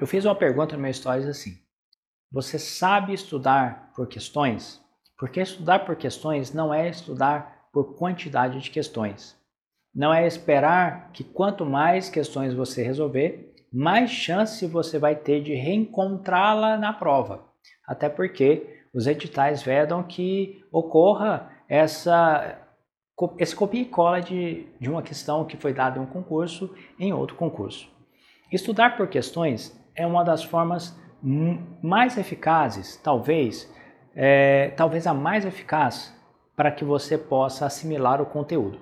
Eu fiz uma pergunta no meu stories assim: Você sabe estudar por questões? Porque estudar por questões não é estudar por quantidade de questões. Não é esperar que quanto mais questões você resolver, mais chance você vai ter de reencontrá-la na prova. Até porque os editais vedam que ocorra essa, esse copia e cola de, de uma questão que foi dada em um concurso em outro concurso. Estudar por questões é uma das formas mais eficazes, talvez, é, talvez a mais eficaz para que você possa assimilar o conteúdo.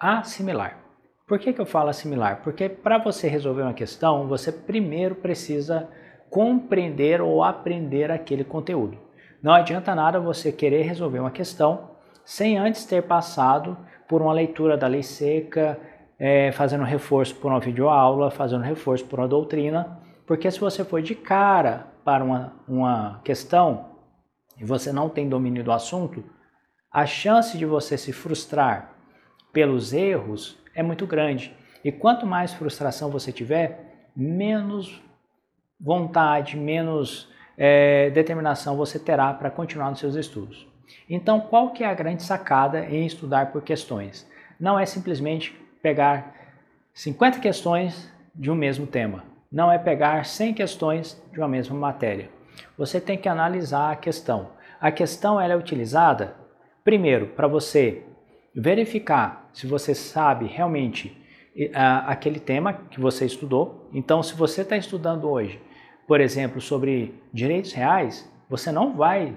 Assimilar. Por que, que eu falo assimilar? Porque para você resolver uma questão, você primeiro precisa compreender ou aprender aquele conteúdo. Não adianta nada você querer resolver uma questão sem antes ter passado por uma leitura da lei seca, é, fazendo reforço por uma videoaula, fazendo reforço por uma doutrina, porque se você for de cara para uma, uma questão e você não tem domínio do assunto, a chance de você se frustrar pelos erros é muito grande. E quanto mais frustração você tiver, menos vontade, menos é, determinação você terá para continuar nos seus estudos. Então, qual que é a grande sacada em estudar por questões? Não é simplesmente pegar 50 questões de um mesmo tema. Não é pegar 100 questões de uma mesma matéria. Você tem que analisar a questão. A questão ela é utilizada, primeiro, para você verificar se você sabe realmente aquele tema que você estudou. Então, se você está estudando hoje, por exemplo, sobre direitos reais, você não vai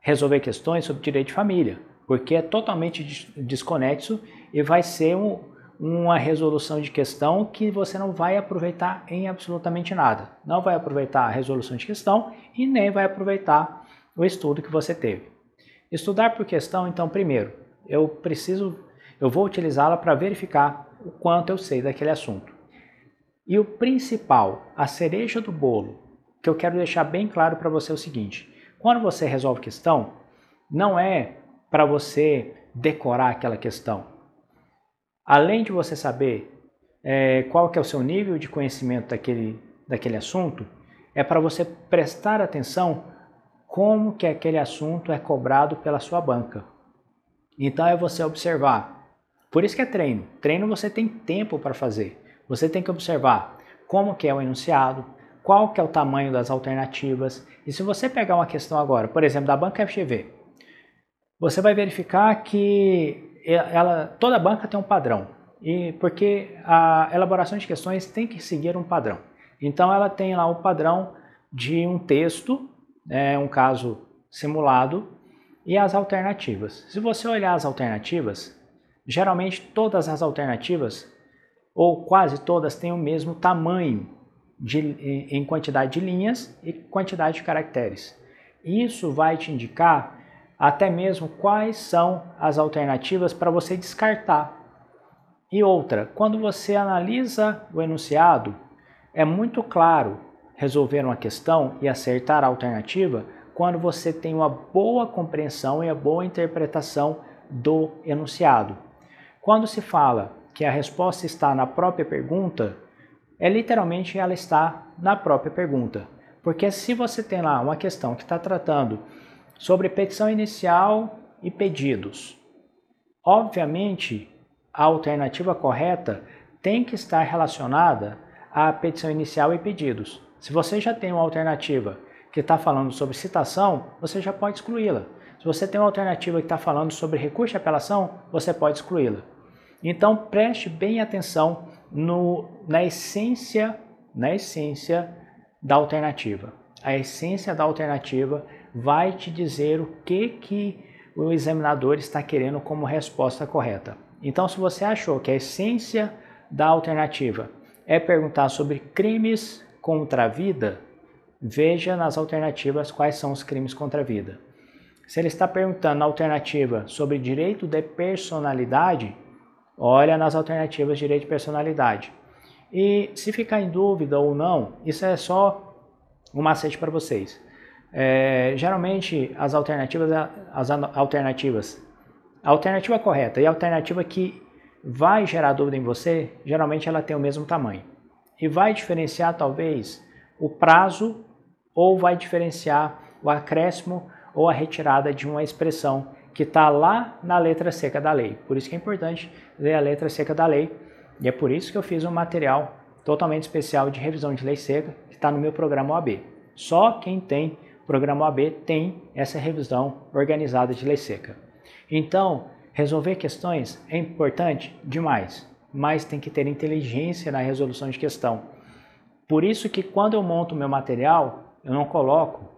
resolver questões sobre direito de família, porque é totalmente desconexo e vai ser um, uma resolução de questão que você não vai aproveitar em absolutamente nada. Não vai aproveitar a resolução de questão e nem vai aproveitar o estudo que você teve. Estudar por questão, então, primeiro, eu preciso, eu vou utilizá-la para verificar o quanto eu sei daquele assunto. E o principal, a cereja do bolo, que eu quero deixar bem claro para você é o seguinte: quando você resolve questão, não é para você decorar aquela questão além de você saber é, qual que é o seu nível de conhecimento daquele, daquele assunto, é para você prestar atenção como que aquele assunto é cobrado pela sua banca. Então é você observar. Por isso que é treino. Treino você tem tempo para fazer. Você tem que observar como que é o enunciado, qual que é o tamanho das alternativas. E se você pegar uma questão agora, por exemplo, da banca FGV, você vai verificar que ela, toda banca tem um padrão, e porque a elaboração de questões tem que seguir um padrão. Então ela tem lá o padrão de um texto, é, um caso simulado, e as alternativas. Se você olhar as alternativas, geralmente todas as alternativas, ou quase todas, têm o mesmo tamanho de, em quantidade de linhas e quantidade de caracteres. Isso vai te indicar até mesmo quais são as alternativas para você descartar. E outra, quando você analisa o enunciado, é muito claro resolver uma questão e acertar a alternativa quando você tem uma boa compreensão e a boa interpretação do enunciado. Quando se fala que a resposta está na própria pergunta, é literalmente ela está na própria pergunta. Porque se você tem lá uma questão que está tratando sobre petição inicial e pedidos. Obviamente, a alternativa correta tem que estar relacionada à petição inicial e pedidos. Se você já tem uma alternativa que está falando sobre citação, você já pode excluí-la. Se você tem uma alternativa que está falando sobre recurso de apelação, você pode excluí-la. Então preste bem atenção no, na essência, na essência da alternativa. A essência da alternativa vai te dizer o que, que o examinador está querendo como resposta correta. Então, se você achou que a essência da alternativa é perguntar sobre crimes contra a vida, veja nas alternativas quais são os crimes contra a vida. Se ele está perguntando na alternativa sobre direito de personalidade, olha nas alternativas direito de personalidade. E se ficar em dúvida ou não, isso é só um macete para vocês. É, geralmente as alternativas, as alternativas, a alternativa correta e a alternativa que vai gerar dúvida em você, geralmente ela tem o mesmo tamanho. E vai diferenciar talvez o prazo ou vai diferenciar o acréscimo ou a retirada de uma expressão que está lá na letra seca da lei. Por isso que é importante ler a letra seca da lei e é por isso que eu fiz um material totalmente especial de revisão de lei seca que está no meu programa OAB. Só quem tem programa OAB tem essa revisão organizada de lei seca. Então, resolver questões é importante demais, mas tem que ter inteligência na resolução de questão. Por isso que quando eu monto meu material, eu não coloco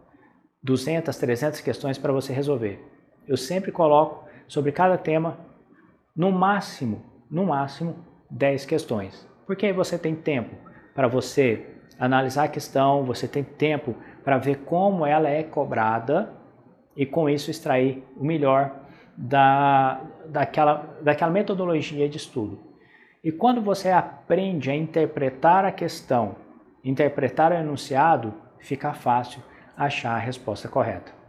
200, 300 questões para você resolver. Eu sempre coloco sobre cada tema, no máximo, no máximo, 10 questões. Porque aí você tem tempo para você analisar a questão, você tem tempo para ver como ela é cobrada e com isso extrair o melhor da, daquela, daquela metodologia de estudo. E quando você aprende a interpretar a questão, interpretar o enunciado, fica fácil achar a resposta correta.